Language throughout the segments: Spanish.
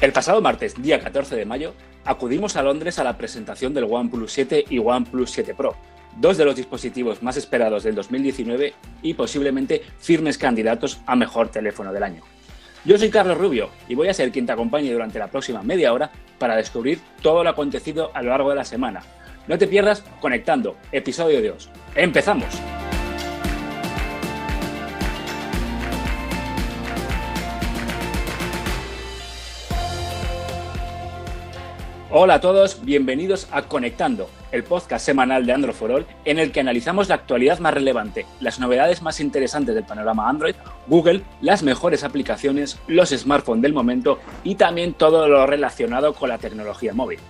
El pasado martes, día 14 de mayo, acudimos a Londres a la presentación del OnePlus 7 y OnePlus 7 Pro, dos de los dispositivos más esperados del 2019 y posiblemente firmes candidatos a mejor teléfono del año. Yo soy Carlos Rubio y voy a ser quien te acompañe durante la próxima media hora para descubrir todo lo acontecido a lo largo de la semana. No te pierdas Conectando, episodio 2. ¡Empezamos! Hola a todos, bienvenidos a Conectando, el podcast semanal de Android for All, en el que analizamos la actualidad más relevante, las novedades más interesantes del panorama Android, Google, las mejores aplicaciones, los smartphones del momento y también todo lo relacionado con la tecnología móvil.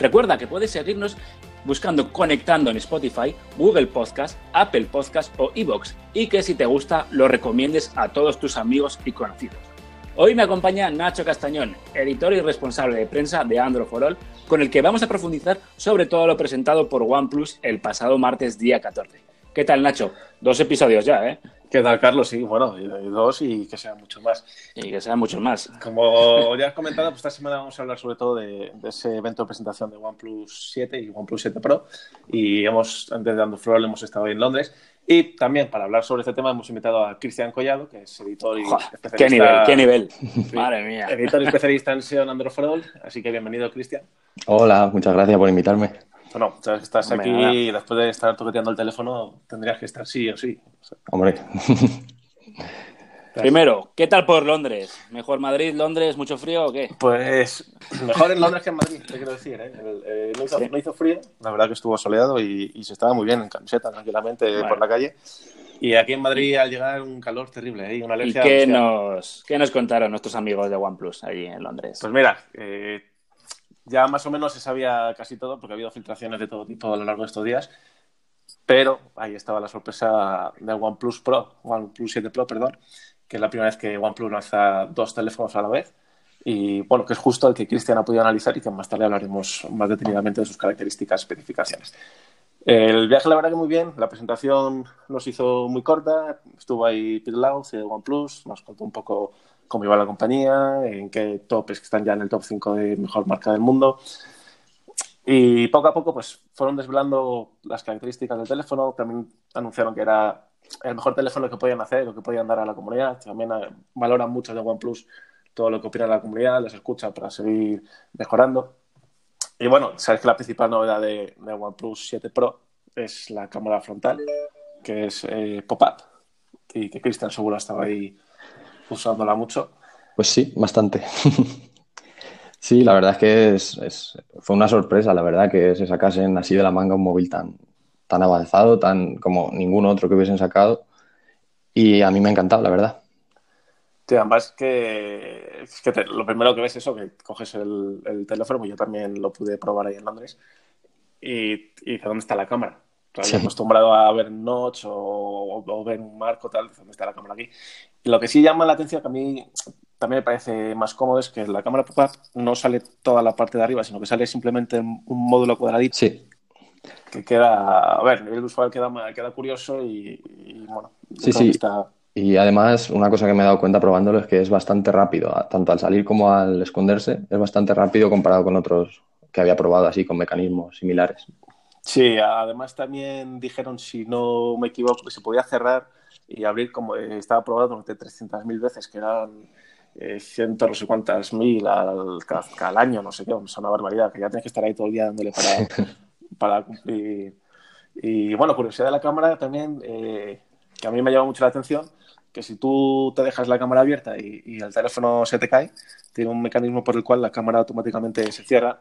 Recuerda que puedes seguirnos buscando Conectando en Spotify, Google Podcast, Apple Podcast o Evox y que si te gusta lo recomiendes a todos tus amigos y conocidos. Hoy me acompaña Nacho Castañón, editor y responsable de prensa de Android for All, con el que vamos a profundizar sobre todo lo presentado por OnePlus el pasado martes día 14. ¿Qué tal, Nacho? Dos episodios ya, ¿eh? ¿Qué tal, Carlos? Sí, bueno, dos y que sean muchos más. Y que sean muchos más. Como ya has comentado, pues esta semana vamos a hablar sobre todo de, ese evento de presentación de OnePlus 7 y OnePlus 7 Pro. Y hemos, antes de Android for All, hemos estado ahí en Londres y también para hablar sobre este tema hemos invitado a Cristian Collado, que es editor y especialista. ¡Qué nivel! ¡Qué nivel! Madre mía. Editor y especialista en SEO en Android Así que bienvenido, Cristian. Hola, muchas gracias por invitarme. Bueno, sabes que estás aquí y después de estar toqueteando el teléfono tendrías que estar sí o sí. Hombre. Primero, ¿qué tal por Londres? ¿Mejor Madrid, Londres, mucho frío o qué? Pues mejor en Londres que en Madrid, te quiero decir. ¿eh? eh no, hizo, frío, la verdad que estuvo soleado y, se estaba muy bien en camiseta, tranquilamente por la calle. Y aquí en Madrid al llegar un calor terrible, ¿eh? una alergia. ¿Y qué nos, qué nos contaron nuestros amigos de OnePlus allí en Londres? Pues mira, eh, ya más o menos se sabía casi todo porque ha habido filtraciones de todo tipo a lo largo de estos días. Pero ahí estaba la sorpresa del OnePlus Pro, OnePlus 7 Pro, perdón, que es la primera vez que OnePlus lanza dos teléfonos a la vez. Y bueno, que es justo el que Cristian ha podido analizar y que más tarde hablaremos más detenidamente de sus características, especificaciones. El viaje, la verdad que muy bien. La presentación nos hizo muy corta. Estuvo ahí Peter Lau, de OnePlus, nos contó un poco cómo iba la compañía, en qué topes que están ya en el top 5 de mejor marca del mundo. Y poco a poco pues fueron desvelando las características del teléfono. También anunciaron que era el mejor teléfono que podían hacer o que podían dar a la comunidad. También eh, valoran mucho de OnePlus todo lo que opina la comunidad, les escucha para seguir mejorando. Y bueno, sabes que la principal novedad de, OnePlus 7 Pro es la cámara frontal, que es eh, pop-up, y que Cristian seguro estaba ahí usándola mucho. Pues sí, bastante. sí, la verdad es que es, fue una sorpresa, la verdad, que se sacasen así de la manga un móvil tan, tan avanzado, tan como ningún otro que hubiesen sacado. Y a mí me ha encantado, la verdad. Sí, además que, es que lo primero que ves es eso, que coges el, teléfono, pues yo también lo pude probar ahí en Londres, y, y ¿dónde está la cámara? Estoy acostumbrado a ver notch o, ver un marco, tal, ¿dónde está la cámara aquí? Y lo que sí llama la atención, que a mí también me parece más cómodo, es que la cámara pop-up no sale toda la parte de arriba, sino que sale simplemente un módulo cuadradito. Sí que queda, a ver, el usuario queda, queda curioso y, bueno, sí, sí. Y además, una cosa que me he dado cuenta probándolo es que es bastante rápido, tanto al salir como al esconderse, es bastante rápido comparado con otros que había probado así, con mecanismos similares. Sí, además también dijeron, si no me equivoco, que se podía cerrar y abrir como estaba probado durante 300.000 veces, que eran eh, ciento no sé cuántas mil al, al, año, no sé qué, es una barbaridad, que ya tienes que estar ahí todo el día dándole para, para cumplir. Y bueno, curiosidad de la cámara también, eh, que a mí me llama mucho la atención, que si tú te dejas la cámara abierta y, el teléfono se te cae, tiene un mecanismo por el cual la cámara automáticamente se cierra.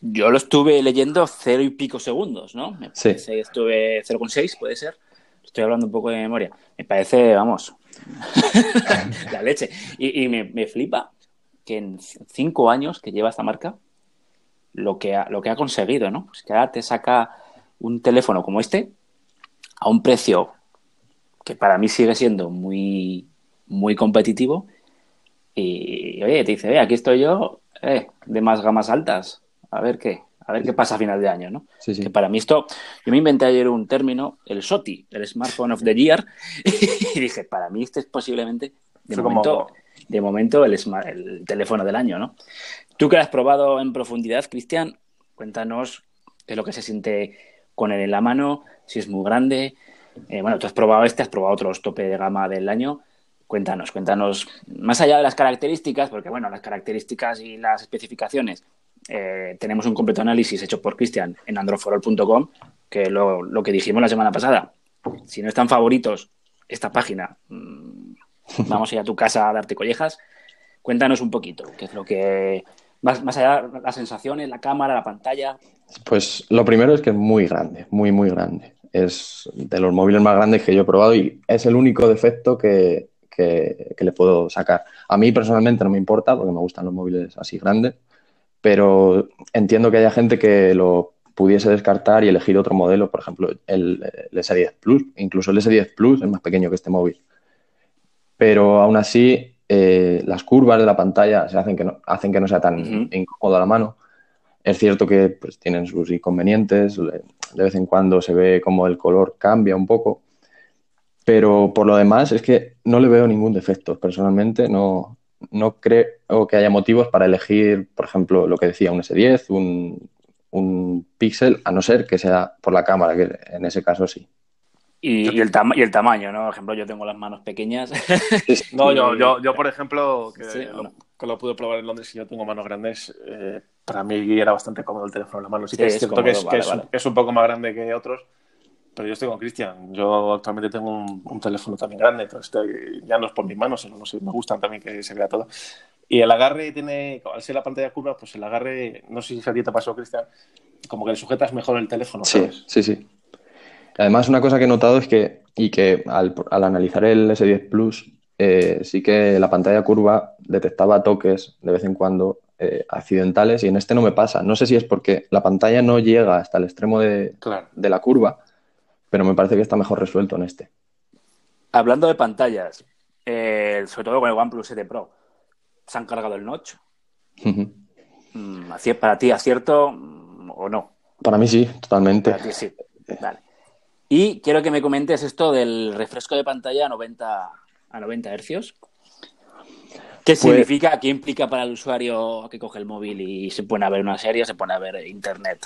Yo lo estuve leyendo cero y pico segundos, ¿no? Me sí. estuve 0,6, puede ser. Estoy hablando un poco de memoria. Me parece, vamos, la leche. Y, me, flipa que en cinco años que lleva esta marca, lo que ha, lo que ha conseguido, ¿no? Es que ahora te saca un teléfono como este a un precio que para mí sigue siendo muy, muy competitivo. Y oye, te dice, ve, aquí estoy yo, eh, de más gamas altas, a ver qué, a ver qué pasa a final de año, ¿no? Sí, sí. Que para mí esto, yo me inventé ayer un término, el SOTI, el Smartphone of the Year, y dije, para mí este es posiblemente, de momento, de momento el, el teléfono del año, ¿no? Tú que has probado en profundidad, Cristian, cuéntanos es lo que se siente con él en la mano, si es muy grande. Eh, bueno, tú has probado este, has probado otros tope de gama del año. Cuéntanos, cuéntanos, más allá de las características, porque bueno, las características y las especificaciones, eh, tenemos un completo análisis hecho por Cristian en androforol.com, que lo, lo que dijimos la semana pasada. Si no están favoritos esta página, mm, vamos a ir a tu casa a darte collejas. Cuéntanos un poquito, qué es lo que, más, más allá, las sensaciones, la cámara, la pantalla. Pues lo primero es que es muy grande, muy, muy grande. Es de los móviles más grandes que yo he probado y es el único defecto que, que, le puedo sacar. A mí personalmente no me importa porque me gustan los móviles así grandes, pero entiendo que haya gente que lo pudiese descartar y elegir otro modelo, por ejemplo, el, S10 Plus. Incluso el S10 Plus es más pequeño que este móvil. Pero aún así, eh, las curvas de la pantalla se hacen que no, hacen que no sea tan incómodo a la mano. Es cierto que pues, tienen sus inconvenientes, de vez en cuando se ve como el color cambia un poco, pero por lo demás es que no le veo ningún defecto. Personalmente no, no creo que haya motivos para elegir, por ejemplo, lo que decía un S10, un, un Pixel, a no ser que sea por la cámara, que en ese caso sí. Y, el y, el tamaño, ¿no? Por ejemplo, yo tengo las manos pequeñas. no, yo, yo, yo, por ejemplo, que, lo, pude probar en Londres y yo tengo manos grandes, eh, para mí era bastante cómodo el teléfono en la mano. Sí, que es, cierto que, es, es, un poco más grande que otros, pero yo estoy con Cristian. Yo actualmente tengo un, teléfono también grande, entonces ya no es por mis manos, sino no sé, me gustan también que se vea todo. Y el agarre tiene, al ser la pantalla curva, pues el agarre, no sé si a ti te pasó, Cristian, como que le sujetas mejor el teléfono. Sí, sí, sí. Además, una cosa que he notado es que, y que al, analizar el S10 Plus, eh, sí que la pantalla curva detectaba toques de vez en cuando eh, accidentales y en este no me pasa. No sé si es porque la pantalla no llega hasta el extremo de, de la curva pero me parece que está mejor resuelto en este. Hablando de pantallas, eh, sobre todo con el OnePlus 7 Pro, ¿se han cargado el notch? Mm, ¿Para ti acierto mm, o no? Para mí sí, totalmente. Para ti sí. Vale. Y quiero que me comentes esto del refresco de pantalla a 90, a 90 hercios. ¿Qué pues significa? ¿Qué implica para el usuario que coge el móvil y se pone a ver una serie, se pone a ver internet?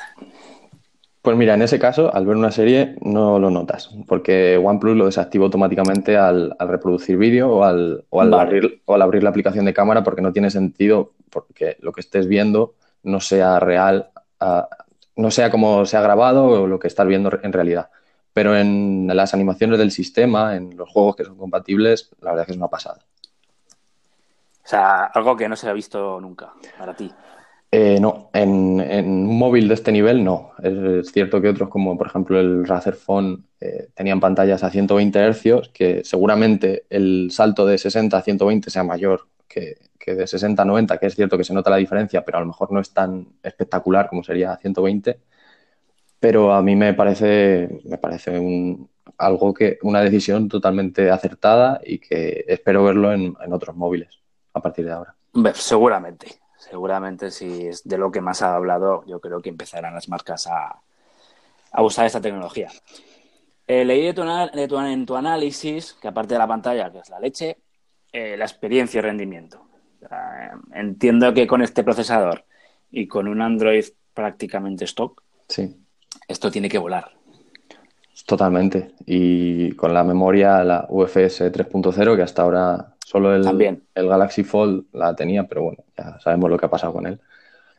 Pues mira, en ese caso, al ver una serie no lo notas, porque OnePlus lo desactiva automáticamente al, reproducir vídeo o, al, abrir, o al abrir la aplicación de cámara, porque no tiene sentido porque lo que estés viendo no sea real, ah, no sea como se ha grabado o lo que estás viendo en realidad. Pero en las animaciones del sistema, en los juegos que son compatibles, la verdad es que es una pasada. O sea, algo que no se ha visto nunca para ti. Eh, no, en, un móvil de este nivel no. Es, cierto que otros, como por ejemplo el Razer Phone, eh, tenían pantallas a 120 Hz, que seguramente el salto de 60 a 120 sea mayor que, de 60 a 90, que es cierto que se nota la diferencia, pero a lo mejor no es tan espectacular como sería a 120. Pero a mí me parece, me parece un, algo que, una decisión totalmente acertada y que espero verlo en, en otros móviles a partir de ahora. Seguramente, seguramente si es de lo que más ha hablado, yo creo que empezarán las marcas a, usar esta tecnología. Eh, leí de tu, en tu análisis que aparte de la pantalla, que es la leche, eh, la experiencia y rendimiento. entiendo que con este procesador y con un Android prácticamente stock, sí. Esto tiene que volar. Totalmente. Y con la memoria, la UFS 3.0, que hasta ahora Solo el, el Galaxy Fold la tenía, pero bueno, ya sabemos lo que ha pasado con él.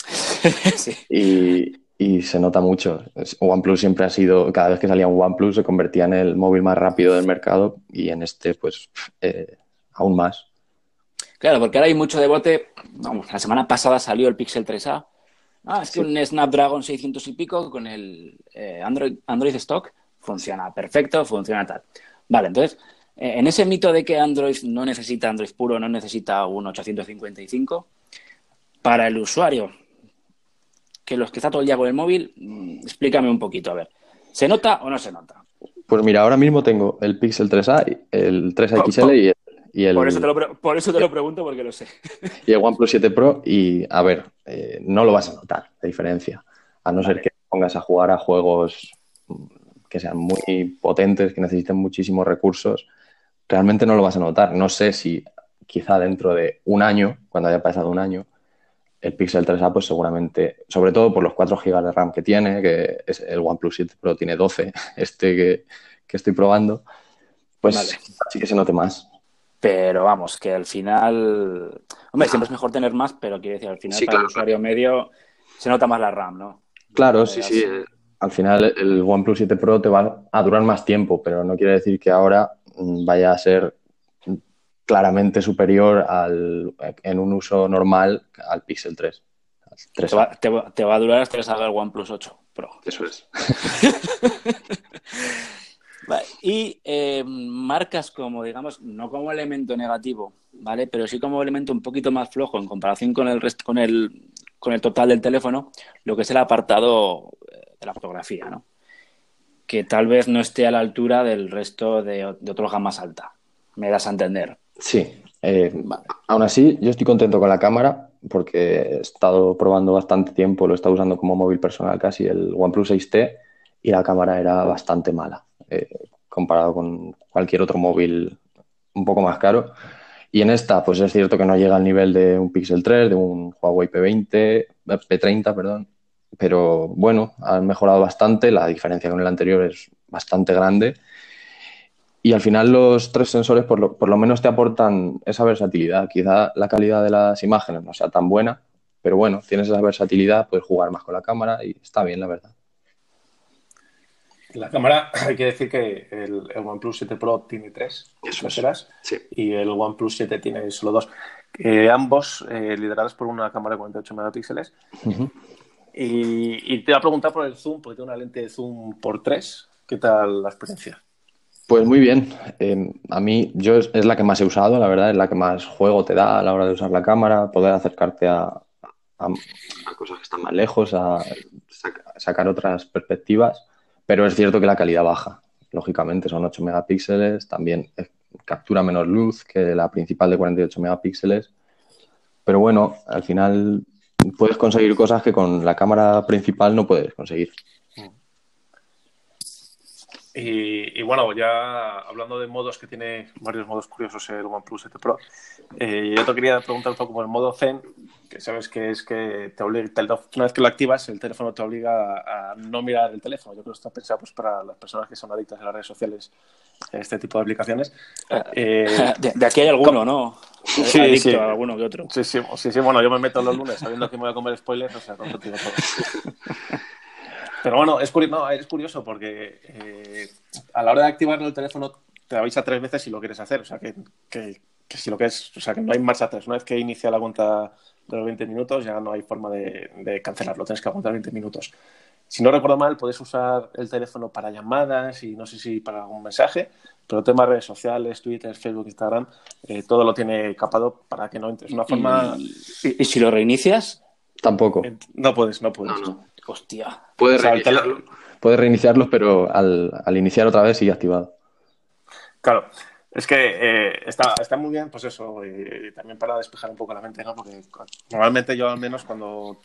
y, se nota mucho. OnePlus siempre ha sido, cada vez que salía un OnePlus se convertía en el móvil más rápido del mercado y en este, pues, eh, aún más. Claro, porque ahora hay mucho debate. Vamos, la semana pasada salió el Pixel 3A. Ah, es que un Snapdragon 600 y pico con el eh, Android, Android Stock funciona perfecto, funciona tal. Vale, entonces eh, en ese mito de que Android no necesita Android puro, no necesita un 855, para el usuario, que los que está todo el día con el móvil, mm, explícame un poquito, a ver, ¿se nota o no se nota? Pues mira, ahora mismo tengo el Pixel 3A, el 3A XL y el, Por eso, te lo, por eso te lo pregunto porque lo sé. Y el OnePlus 7 Pro y, a ver, eh, no lo vas a notar, la diferencia. A no ser que pongas a jugar a juegos que sean muy potentes, que necesiten muchísimos recursos realmente no lo vas a notar. No sé si quizá dentro de un año, cuando haya pasado un año, el Pixel 3A, pues seguramente, sobre todo por los 4 GB de RAM que tiene, que es el OnePlus 7 Pro tiene 12, este que, estoy probando, pues sí que se note más. Pero vamos, que al final, hombre, siempre es mejor tener más, pero quiero decir, al final para el usuario medio se nota más la RAM, ¿no? Claro, sí, sí. Al final el OnePlus 7 Pro te va a durar más tiempo, pero no quiere decir que ahora mm, vaya a ser claramente superior al, en un uso normal al Pixel 3. te, va, te, va, a durar hasta que salga el OnePlus 8 Pro. Eso es. y eh, marcas como, digamos, no como elemento negativo, ¿vale? Pero sí como elemento un poquito más flojo en comparación con el resto, con el, con el total del teléfono, lo que es el apartado eh, de la fotografía, ¿no? Que tal vez no esté a la altura del resto de, de otros gamas alta. Me das a entender. Sí. Eh, aún así, yo estoy contento con la cámara porque he estado probando bastante tiempo, lo he estado usando como móvil personal casi, el OnePlus 6T, y la cámara era bastante mala eh, comparado con cualquier otro móvil un poco más caro. Y en esta, pues es cierto que no llega al nivel de un Pixel 3, de un Huawei P20, P30, perdón, pero bueno, han mejorado bastante, la diferencia con el anterior es bastante grande y al final los tres sensores por lo, por lo, menos te aportan esa versatilidad. Quizá la calidad de las imágenes no sea tan buena, pero bueno, tienes esa versatilidad, puedes jugar más con la cámara y está bien, la verdad. La cámara, hay que decir que el, OnePlus 7 Pro tiene tres sensoras y el OnePlus 7 tiene solo dos. ambos eh, liderados por una cámara de 48 megapíxeles. y, y, te voy a preguntar por el zoom, porque tengo una lente de zoom por 3. ¿Qué tal la experiencia? Pues muy bien. Em, a mí yo es, la que más he usado, la verdad, es la que más juego te da a la hora de usar la cámara, poder acercarte a, cosas que están más lejos, a, sacar otras perspectivas, pero es cierto que la calidad baja. Lógicamente son 8 megapíxeles, también captura menos luz que la principal de 48 megapíxeles, pero bueno, al final puedes conseguir cosas que con la cámara principal no puedes conseguir. Y, bueno, ya hablando de modos que tiene varios modos curiosos el OnePlus 7 Pro, eh, yo te quería preguntar un poco por el modo Zen, que sabes que es que te obliga, una vez que lo activas, el teléfono te obliga a no mirar el teléfono. Yo creo que está pensado pues, para las personas que son adictas a las redes sociales, este tipo de aplicaciones. Eh, de, aquí hay alguno, ¿no? Sí, Adicto sí. A alguno que otro. Sí, sí, sí, bueno, yo me meto los lunes sabiendo que me voy a comer spoilers, o sea, todo. Pero bueno, es curioso, es curioso porque eh, a la hora de activar el teléfono te avisa tres veces si lo quieres hacer. O sea, que, si lo que o sea, que no hay marcha atrás. Una vez que inicia la cuenta de los 20 minutos, ya no hay forma de, cancelarlo. Tienes que aguantar 20 minutos. Si no recuerdo mal, puedes usar el teléfono para llamadas y no sé si para algún mensaje, pero temas redes sociales, Twitter, Facebook, Instagram, eh, todo lo tiene capado para que no entres. Una forma. ¿Y, si lo reinicias? Tampoco. No puedes, no puedes. Hostia. Puedes reiniciarlo, puede reiniciarlo, pero al, iniciar otra vez sigue activado. Claro. Es que eh, está, está muy bien, pues eso, y, también para despejar un poco la mente, ¿no? Porque normalmente yo al menos cuando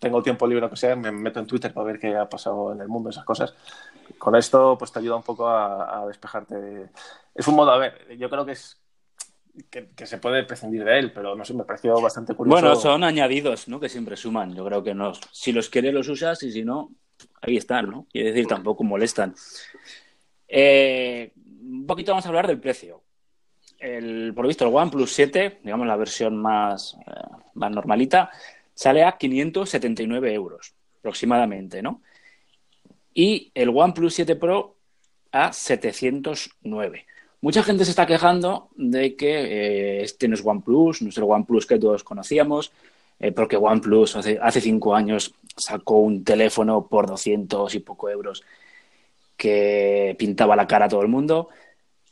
tengo tiempo libre o que sea, me meto en Twitter para ver qué ha pasado en el mundo, esas cosas. Con esto, pues te ayuda un poco a, a despejarte. Es un modo, a ver, yo creo que es que, se puede prescindir de él, pero no sé, me pareció bastante curioso. Bueno, son añadidos, ¿no? Que siempre suman. Yo creo que no. Si los quieres, los usas y si no, ahí están, ¿no? Quiere decir, tampoco molestan. Eh, un poquito vamos a hablar del precio. El, por visto, el OnePlus 7, digamos la versión más, eh, más normalita, sale a 579 euros aproximadamente, ¿no? Y el OnePlus 7 Pro a 709. Mucha gente se está quejando de que eh, este no es OnePlus, no es el OnePlus que todos conocíamos, eh, porque OnePlus hace, hace cinco años sacó un teléfono por 200 y poco euros que pintaba la cara a todo el mundo.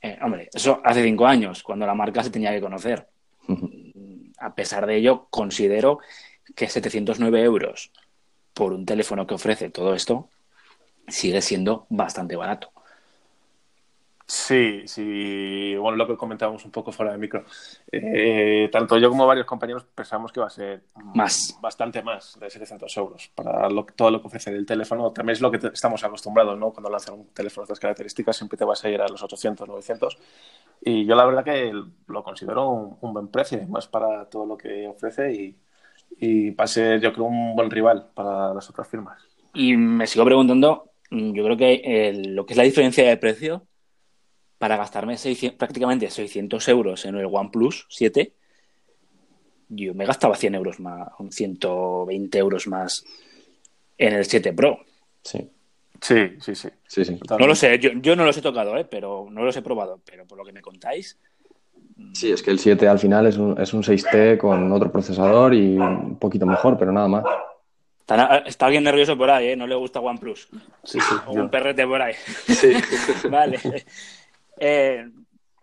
Eh, hombre, eso hace cinco años, cuando la marca se tenía que conocer. A pesar de ello, considero que 709 euros por un teléfono que ofrece todo esto sigue siendo bastante barato. Sí, sí, bueno, lo que comentábamos un poco fuera de micro. Eh, tanto yo como varios compañeros pensamos que va a ser más. bastante más de 700 euros para todo lo que ofrece el teléfono. También es lo que estamos acostumbrados, ¿no? Cuando lanzan un teléfono de estas características siempre te vas a ir a los 800, 900. Y yo la verdad que lo considero un, buen precio, más para todo lo que ofrece y, y va a ser yo creo un buen rival para las otras firmas. Y me sigo preguntando, yo creo que lo que es la diferencia de precio para gastarme prácticamente 600 euros en el OnePlus 7, yo me gastaba 100 euros más, 120 euros más en el 7 Pro. Sí. Sí, sí, sí. sí, sí. No lo sé, yo, no los he tocado, ¿eh? pero no los he probado, pero por lo que me contáis. Sí, es que el 7 al final es un, es un 6T con otro procesador y un poquito mejor, pero nada más. Está, alguien nervioso por ahí, ¿eh? No le gusta OnePlus. Sí, sí. O un perrete por ahí. Sí. vale. Eh,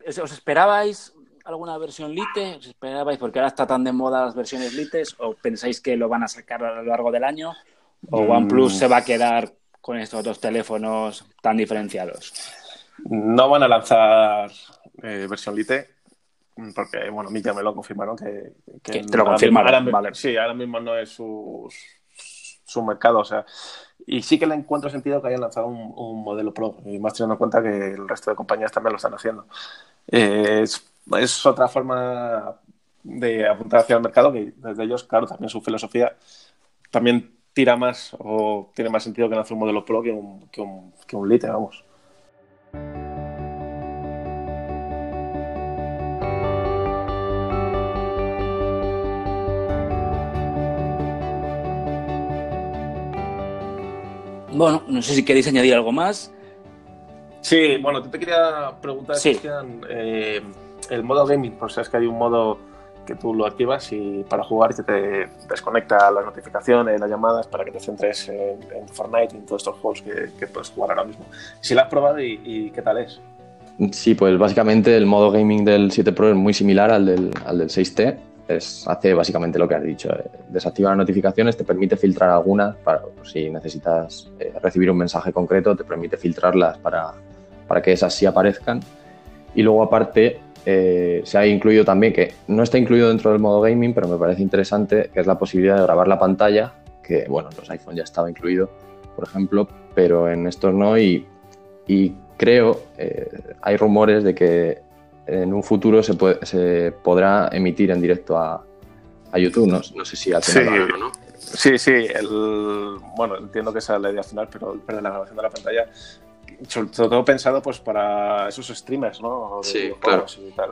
¿Os esperabais alguna versión Lite? ¿Os esperabais porque ahora está tan de moda las versiones Lites? ¿O pensáis que lo van a sacar a lo largo del año? ¿O mm. OnePlus se va a quedar con estos dos teléfonos tan diferenciados? No van a lanzar eh, versión Lite porque, bueno, a mí ya me lo confirmaron que... que te lo confirmaron, vale. Sí, ahora mismo no es su, su mercado, o sea, y sí que le encuentro sentido que hayan lanzado un, modelo Pro, y más teniendo en cuenta que el resto de compañías también lo están haciendo. Eh, es, otra forma de apuntar hacia el mercado que desde ellos, claro, también su filosofía también tira más o tiene más sentido que lanzar un modelo Pro que un, que un, que un Lite, vamos. Bueno, no sé si queréis añadir algo más. Sí, bueno, te quería preguntar si eh, el modo gaming, pues sabes que hay un modo que tú lo activas y para jugar que te desconecta las notificaciones, las llamadas para que te centres en, Fortnite y en todos estos juegos que, puedes jugar ahora mismo. Si lo has probado y, qué tal es. Sí, pues básicamente el modo gaming del 7 Pro es muy similar al del, al del 6T hace básicamente lo que has dicho. Eh, desactiva las notificaciones, te permite filtrar algunas, para, si necesitas eh, recibir un mensaje concreto, te permite filtrarlas para, para que esas sí aparezcan. Y luego aparte eh, se ha incluido también, que no está incluido dentro del modo gaming, pero me parece interesante, que es la posibilidad de grabar la pantalla, que bueno, en los iPhone ya estaba incluido, por ejemplo, pero en estos no y, y creo, hay rumores de que en un futuro se, puede, se podrá emitir en directo a, a YouTube. No, no, sé si ha tenido sí, algo, ¿no? Sí, sí. El, bueno, entiendo que esa es la idea final, pero, pero la grabación de la pantalla, sobre todo pensado pues para esos streamers, ¿no? De sí, claro. Y, tal,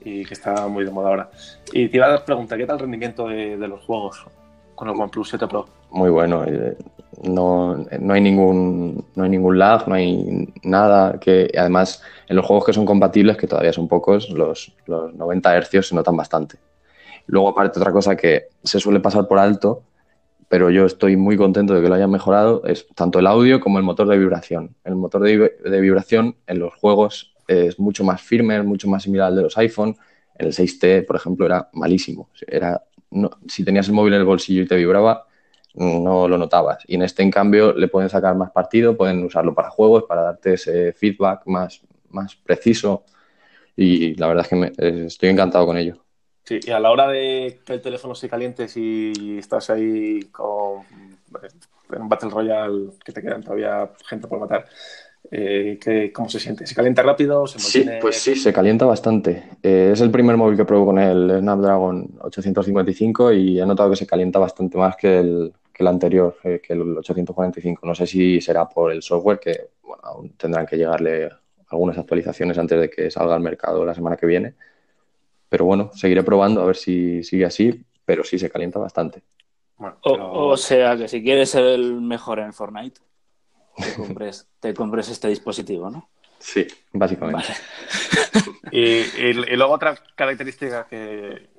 y que está muy de moda ahora. Y te iba a preguntar, ¿qué tal el rendimiento de, de los juegos con el OnePlus 7 Pro? Muy bueno. Eh, no, no, hay ningún, no hay ningún lag, no hay nada que además en los juegos que son compatibles, que todavía son pocos, los, los 90 Hz se notan bastante. Luego aparte otra cosa que se suele pasar por alto, pero yo estoy muy contento de que lo hayan mejorado, es tanto el audio como el motor de vibración. El motor de, vibración en los juegos es mucho más firme, mucho más similar al de los iPhone. El 6T, por ejemplo, era malísimo. Era, si tenías el móvil en el bolsillo y te vibraba, no lo notabas. Y en este, en cambio, le pueden sacar más partido, pueden usarlo para juegos, para darte ese feedback más, más preciso. Y la verdad es que me, estoy encantado con ello. Sí, y a la hora de que el teléfono se caliente, si estás ahí con en Battle Royale, que te quedan todavía gente por matar, eh, ¿cómo se siente? ¿Se calienta rápido? ¿Se Sí, pues sí, se calienta bastante. Eh, es el primer móvil que pruebo con el Snapdragon 855 y he notado que se calienta bastante más que el, que el anterior, eh, que el 845. No sé si será por el software, que bueno, aún tendrán que llegarle algunas actualizaciones antes de que salga al mercado la semana que viene. Pero bueno, seguiré probando a ver si sigue así, pero sí se calienta bastante. o, sea que si quieres ser el mejor en Fortnite, te compres, te compres este dispositivo, ¿no? Sí, básicamente. y, luego otra característica que,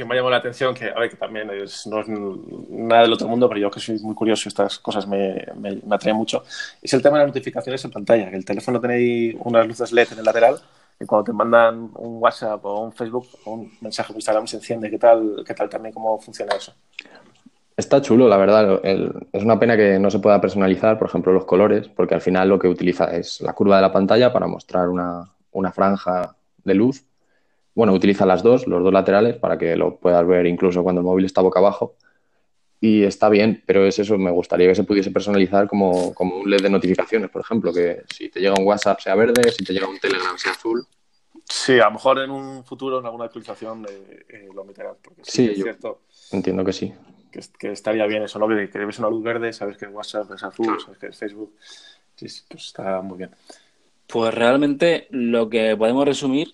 que me ha llamado la atención, que, a ver, que también es, no es nada del otro mundo, pero yo que soy muy curioso, estas cosas me, me, atraen mucho, es el tema de las notificaciones en pantalla, que el teléfono tenéis unas luces LED en el lateral y cuando te mandan un WhatsApp o un Facebook o un mensaje por Instagram se enciende. ¿Qué tal, qué tal también cómo funciona eso? Está chulo, la verdad. es una pena que no se pueda personalizar, por ejemplo, los colores, porque al final lo que utiliza es la curva de la pantalla para mostrar una, una franja de luz. Bueno, utiliza las dos, los dos laterales, para que lo puedas ver incluso cuando el móvil está boca abajo. Y está bien, pero es eso, me gustaría que se pudiese personalizar como, como un LED de notificaciones, por ejemplo, que si te llega un WhatsApp sea verde, si te llega un Telegram sea azul. Sí, a lo mejor en un futuro, en alguna actualización, eh, eh, lo meterán. Porque sí, es cierto. Entiendo que sí que, estaría bien eso, ¿no? Que, que ves una luz verde, sabes que WhatsApp es azul, sabes que es Facebook. Sí, pues está muy bien. Pues realmente lo que podemos resumir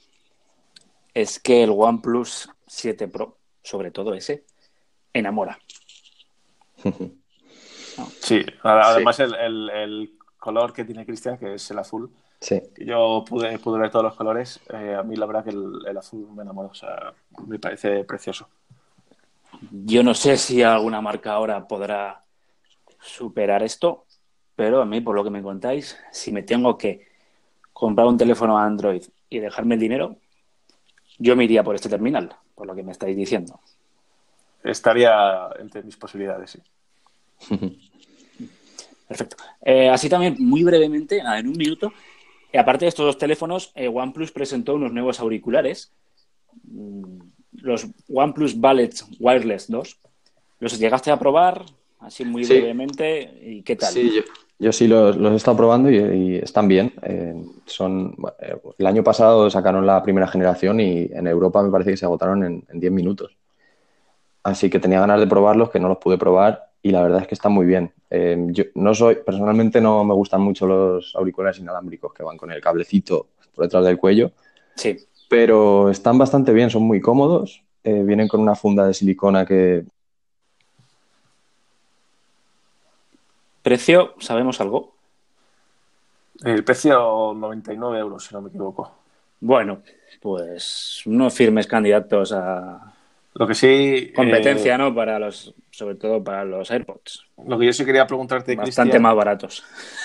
es que el OnePlus 7 Pro, sobre todo ese, enamora. Sí, además El, color que tiene Cristian, que es el azul, sí. yo pude, pude ver todos los colores, eh, a mí la verdad que el, azul me enamora, o sea, me parece precioso. Yo no sé si alguna marca ahora podrá superar esto, pero a mí, por lo que me contáis, si me tengo que comprar un teléfono Android y dejarme el dinero, yo me iría por este terminal, por lo que me estáis diciendo. Estaría entre mis posibilidades, sí. Perfecto. Eh, así también, muy brevemente, en un minuto, eh, aparte de estos dos teléfonos, eh, OnePlus presentó unos nuevos auriculares mm, los OnePlus Ballet Wireless 2. ¿Los llegaste a probar así muy brevemente? ¿Y qué tal? Sí, yo, sí los, he estado probando y, están bien. Eh, son, eh, el año pasado sacaron la primera generación y en Europa me parece que se agotaron en, 10 minutos. Así que tenía ganas de probarlos, que no los pude probar y la verdad es que están muy bien. Eh, yo no soy, personalmente no me gustan mucho los auriculares inalámbricos que van con el cablecito por detrás del cuello. Sí pero están bastante bien, son muy cómodos. Eh, vienen con una funda de silicona que... ¿Precio? ¿Sabemos algo? El precio 99 euros, si no me equivoco. Bueno, pues unos firmes candidatos a lo que sí competencia, eh, ¿no? Para los, sobre todo para los AirPods. Lo que yo sí quería preguntarte, bastante más baratos.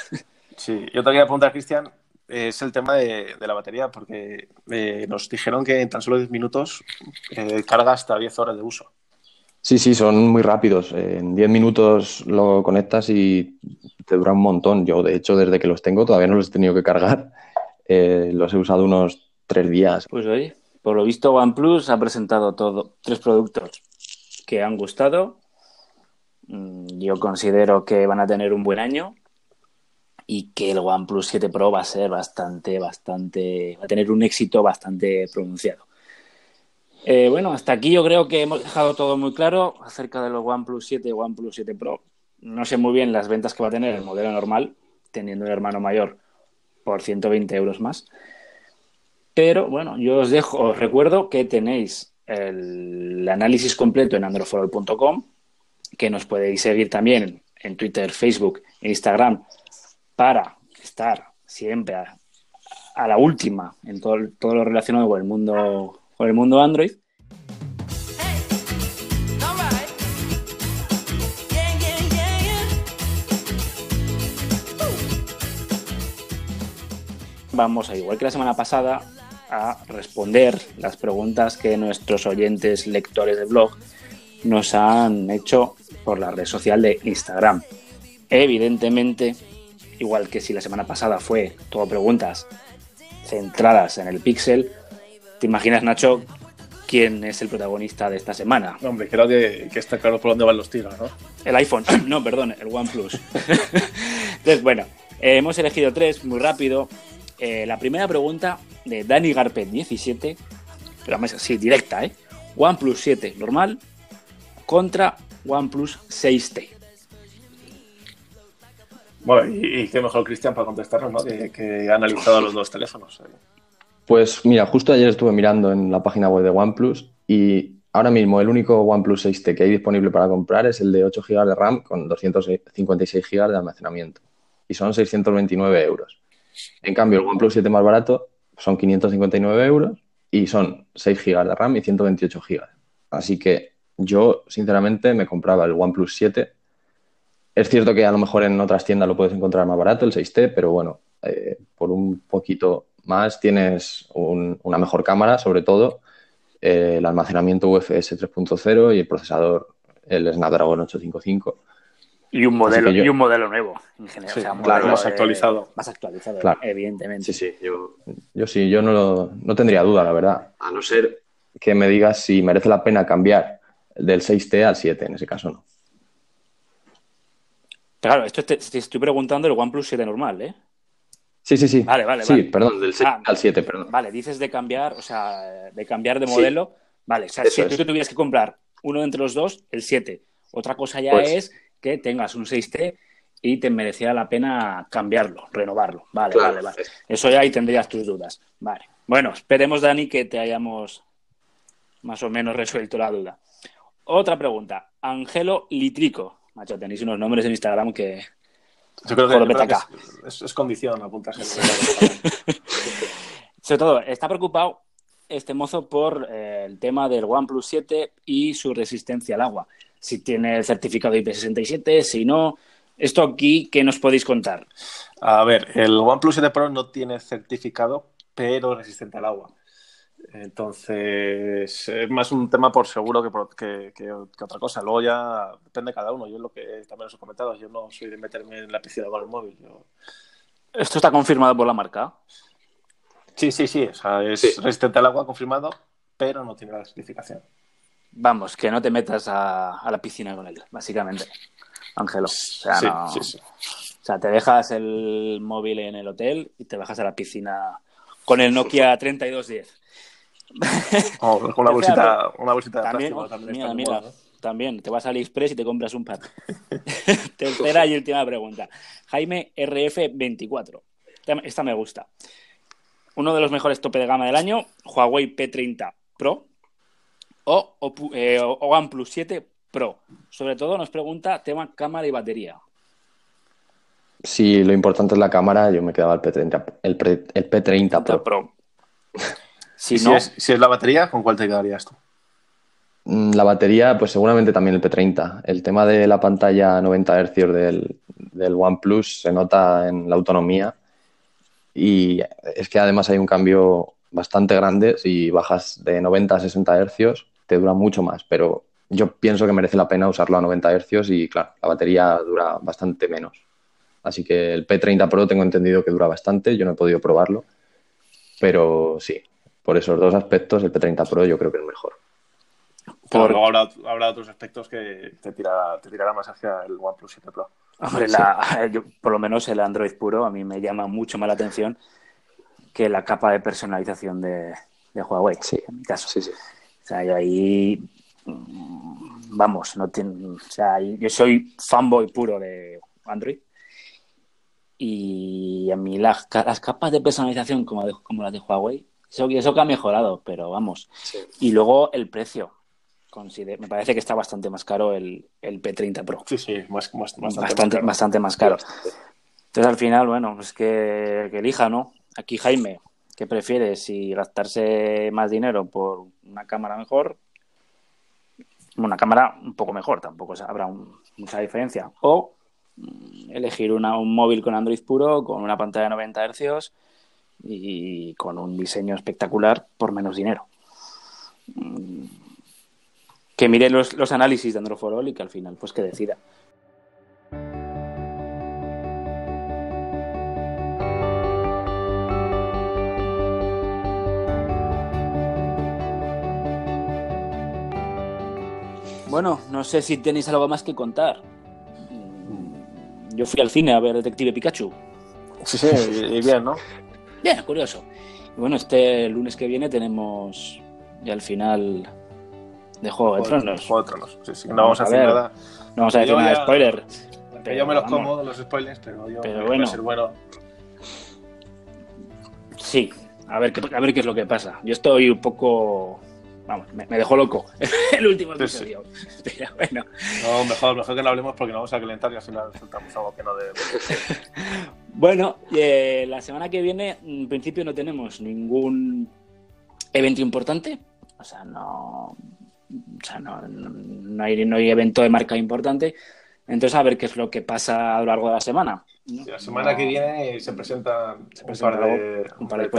Sí, yo te quería preguntar, Cristian, es el tema de, la batería, porque eh, nos dijeron que en tan solo 10 minutos eh, carga hasta 10 horas de uso. Sí, sí, son muy rápidos. En 10 minutos lo conectas y te dura un montón. Yo, de hecho, desde que los tengo todavía no los he tenido que cargar. Eh, los he usado unos tres días. Pues oye, por lo visto OnePlus ha presentado todo, tres productos que han gustado. Mm, yo considero que van a tener un buen año y que el OnePlus 7 Pro va a ser bastante, bastante, va a tener un éxito bastante pronunciado. Eh, bueno, hasta aquí yo creo que hemos dejado todo muy claro acerca de los OnePlus 7 y OnePlus 7 Pro. No sé muy bien las ventas que va a tener el modelo normal, teniendo un hermano mayor por 120 euros más. Pero bueno, yo os dejo, os recuerdo que tenéis el análisis completo en androforol.com, que nos podéis seguir también en Twitter, Facebook e Instagram para estar siempre a, la última en todo, todo, lo relacionado con el mundo, con el mundo Android. Vamos a, igual que la semana pasada, a responder las preguntas que nuestros oyentes lectores de blog nos han hecho por la red social de Instagram. Evidentemente, igual que si la semana pasada fue todo preguntas centradas en el Pixel, ¿te imaginas, Nacho, quién es el protagonista de esta semana? hombre, creo que, está claro por dónde van los tiros, ¿no? El iPhone, no, perdón, el OnePlus. Entonces, bueno, eh, hemos elegido tres muy rápido. Eh, la primera pregunta de Dani Garpet 17, pero además así, directa, ¿eh? OnePlus 7 normal contra OnePlus 6T. Bueno, y, qué mejor, Cristian, para contestarnos, ¿no? Que, ha analizado los dos teléfonos. Pues mira, justo ayer estuve mirando en la página web de OnePlus y ahora mismo el único OnePlus 6T que hay disponible para comprar es el de 8 GB de RAM con 256 GB de almacenamiento y son 629 euros. En cambio, el OnePlus 7 más barato son 559 euros y son 6 GB de RAM y 128 GB. Así que yo, sinceramente, me compraba el OnePlus 7 es cierto que a lo mejor en otras tiendas lo puedes encontrar más barato, el 6T, pero bueno, eh, por un poquito más tienes una mejor cámara, sobre todo, eh, el almacenamiento UFS 3.0 y el procesador el Snapdragon 855. Y un modelo, y un modelo nuevo, en general. claro, más actualizado. Más actualizado, evidentemente. Sí, sí, yo, yo sí, yo no, no tendría duda, la verdad. A no ser que me digas si merece la pena cambiar del 6T al 7, en ese caso no. Claro, esto te, estoy preguntando el OnePlus 7 normal, ¿eh? Sí, sí, sí. Vale, vale, Sí, perdón, del 6 ah, al 7, perdón. Vale, dices de cambiar, o sea, de cambiar de modelo. Vale, o sea, si tú tuvieras que comprar uno entre los dos, el 7. Otra cosa ya pues es que tengas un 6T y te mereciera la pena cambiarlo, renovarlo. Vale, vale, vale. Eso ya ahí tendrías tus dudas. Vale. Bueno, esperemos, Dani, que te hayamos más o menos resuelto la duda. Otra pregunta. Angelo Litrico. Macho, tenéis unos nombres en Instagram que. Yo creo que, es, condición apuntarse. Sobre todo, está preocupado este mozo por eh, el tema del OnePlus 7 y su resistencia al agua. Si tiene el certificado IP67, si no. Esto aquí, ¿qué nos podéis contar? A ver, el OnePlus 7 Pro no tiene certificado, pero resistente al agua. Entonces, es más un tema por seguro que, que, otra cosa. Luego ya depende de cada uno. Yo lo que también os he comentado, yo no soy de meterme en la piscina con el móvil. ¿Esto está confirmado por la marca? Sí, sí, sí. O sea, es resistente al agua confirmado, pero no tiene la certificación. Vamos, que no te metas a, la piscina con él, básicamente, Ángelo. O sea, O sea, te dejas el móvil en el hotel y te bajas a la piscina con el Nokia 3210. Oh, una bolsita, una bolsita también, de también. Mira, también te vas a AliExpress y te compras un par. Tercera y última pregunta. Jaime RF24. Esta me gusta. Uno de los mejores tope de gama del año, Huawei P30 Pro o, eh, OnePlus 7 Pro. Sobre todo nos pregunta tema cámara y batería. Si lo importante es la cámara, yo me quedaba el P30, el, P30 Pro. Si, no... es, si es la batería, ¿con cuál te quedarías tú? Mm, la batería, pues seguramente también el P30. El tema de la pantalla 90 Hz del, del OnePlus se nota en la autonomía y es que además hay un cambio bastante grande. Si bajas de 90 a 60 Hz, te dura mucho más, pero yo pienso que merece la pena usarlo a 90 Hz y claro, la batería dura bastante menos. Así que el P30 Pro tengo entendido que dura bastante, yo no he podido probarlo, pero sí, por esos dos aspectos, el P30 Pro yo creo que es mejor. Pero luego habrá, otros aspectos que te, tirará más hacia el OnePlus 7 Pro. Hombre, por lo menos el Android puro a mí me llama mucho más la atención que la capa de personalización de, Huawei, sí. en mi caso. Sí, sí. O sea, yo ahí, mm, vamos, no o sea, yo soy fanboy puro de Android y a mí las, las capas de personalización como, como las de Huawei eso, eso que ha mejorado, pero vamos. Y luego el precio. me parece que está bastante más caro el, el P30 Pro. Sí, sí, más, bastante, bastante, más caro. Entonces, al final, bueno, pues que, que elija, ¿no? Aquí, Jaime, ¿qué prefieres? Si gastarse más dinero por una cámara mejor, una cámara un poco mejor, tampoco habrá mucha diferencia. O mm, elegir una, un móvil con Android puro, con una pantalla de 90 Hz y con un diseño espectacular por menos dinero. Mm. Que mire los, los análisis de Androforol y que al final pues que decida. Bueno, no sé si tenéis algo más que contar. Mm, yo fui al cine a ver Detective Pikachu. Sí, sí, y bien, ¿no? Bien, curioso. Y bueno, este lunes que viene tenemos ya el final de Juego de Tronos. Juego de Tronos, sí, sí. No vamos, a, hacer nada. No vamos a decir nada de spoiler. Yo me los como, los spoilers, pero yo pero bueno, ser bueno. Sí, a ver, a ver qué es lo que pasa. Yo estoy un poco vamos, me, dejó loco el último episodio. Pero bueno. No, mejor, mejor que no hablemos porque no vamos a calentar y al final resultamos algo que no debemos. bueno, eh, la semana que viene, en principio, no tenemos ningún evento importante. O sea, no. O sea, no, no, hay, no hay evento de marca importante. Entonces, a ver qué es lo que pasa a lo largo de la semana. La semana que viene se presenta, un par de, un par de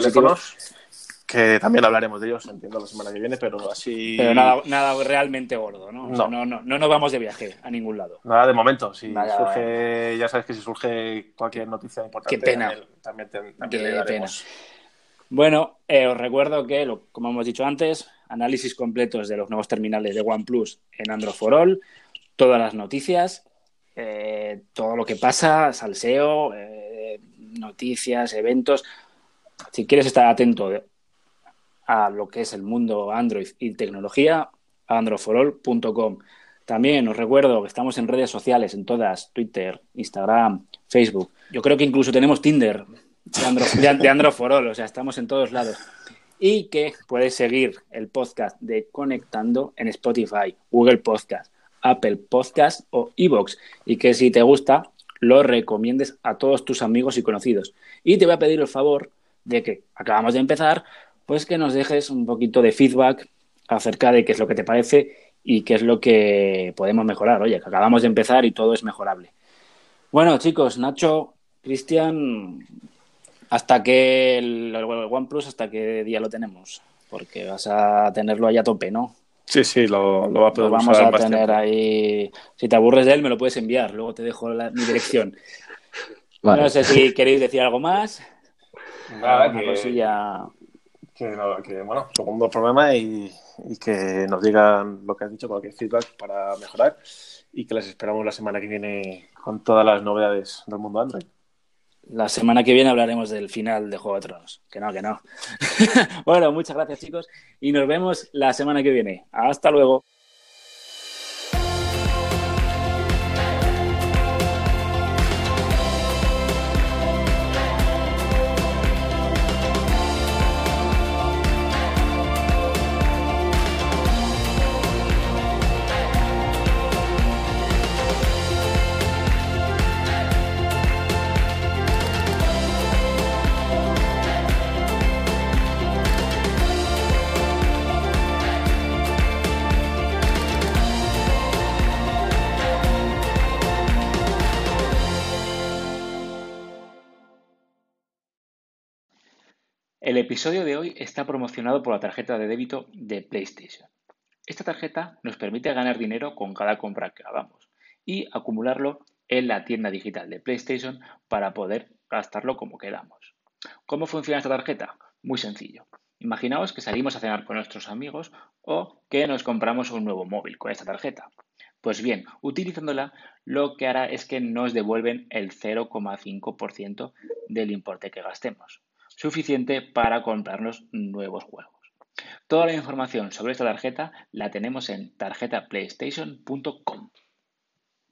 que también hablaremos de ellos, entiendo, la semana que viene, pero así... Pero nada, nada realmente gordo, ¿no? O No. sea, no, no, no nos vamos de viaje a ningún lado. Nada de momento, si surge, ya sabes que si surge cualquier noticia importante, Qué pena. también, también, te- también Qué le daremos. Bueno, eh, os recuerdo que, lo- como hemos dicho antes, análisis completos de los nuevos terminales de OnePlus en Android for All, todas las noticias, eh, todo lo que pasa, salseo, eh, noticias, eventos. Si quieres estar atento a lo que es el mundo Android y tecnología, androidforall.com. También os recuerdo que estamos en redes sociales, en todas, Twitter, Instagram, Facebook. Yo creo que incluso tenemos Tinder de Andro, de, o sea, estamos en todos lados. Y que puedes seguir el podcast de Conectando en Spotify, Google Podcast, Apple Podcast o Evox. Y que si te gusta, lo recomiendes a todos tus amigos y conocidos. Y te voy a pedir el favor de que acabamos de empezar, pues que nos dejes un poquito de feedback acerca de qué es lo que te parece y qué es lo que podemos mejorar. Oye, que acabamos de empezar y todo es mejorable. Bueno, chicos, Nacho, Cristian, hasta que el, el OnePlus, hasta qué día lo tenemos, porque vas a tenerlo ahí a tope, ¿no? Sí, sí, lo, lo va a poder Lo vamos usar a más tener tiempo. ahí. Si te aburres de él, me lo puedes enviar. Luego te dejo la- mi dirección. Vale. No sé si queréis decir algo más. Nada, Una que- cosilla. Que, que, bueno, segundo problema y, y que nos digan lo que has dicho, cualquier feedback para mejorar y que les esperamos la semana que viene con todas las novedades del mundo Android. La semana que viene hablaremos del final de Juego de Tronos. Que no, que no. bueno, muchas gracias, chicos. Y nos vemos la semana que viene. Hasta luego. El episodio de hoy está promocionado por la tarjeta de débito de PlayStation. Esta tarjeta nos permite ganar dinero con cada compra que hagamos y acumularlo en la tienda digital de PlayStation para poder gastarlo como queramos. ¿Cómo funciona esta tarjeta? Muy sencillo. Imaginaos que salimos a cenar con nuestros amigos o que nos compramos un nuevo móvil con esta tarjeta. Pues bien, utilizándola lo que hará es que nos devuelven el 0,5% del importe que gastemos suficiente para comprarnos nuevos juegos. Toda la información sobre esta tarjeta la tenemos en tarjetaplaystation.com.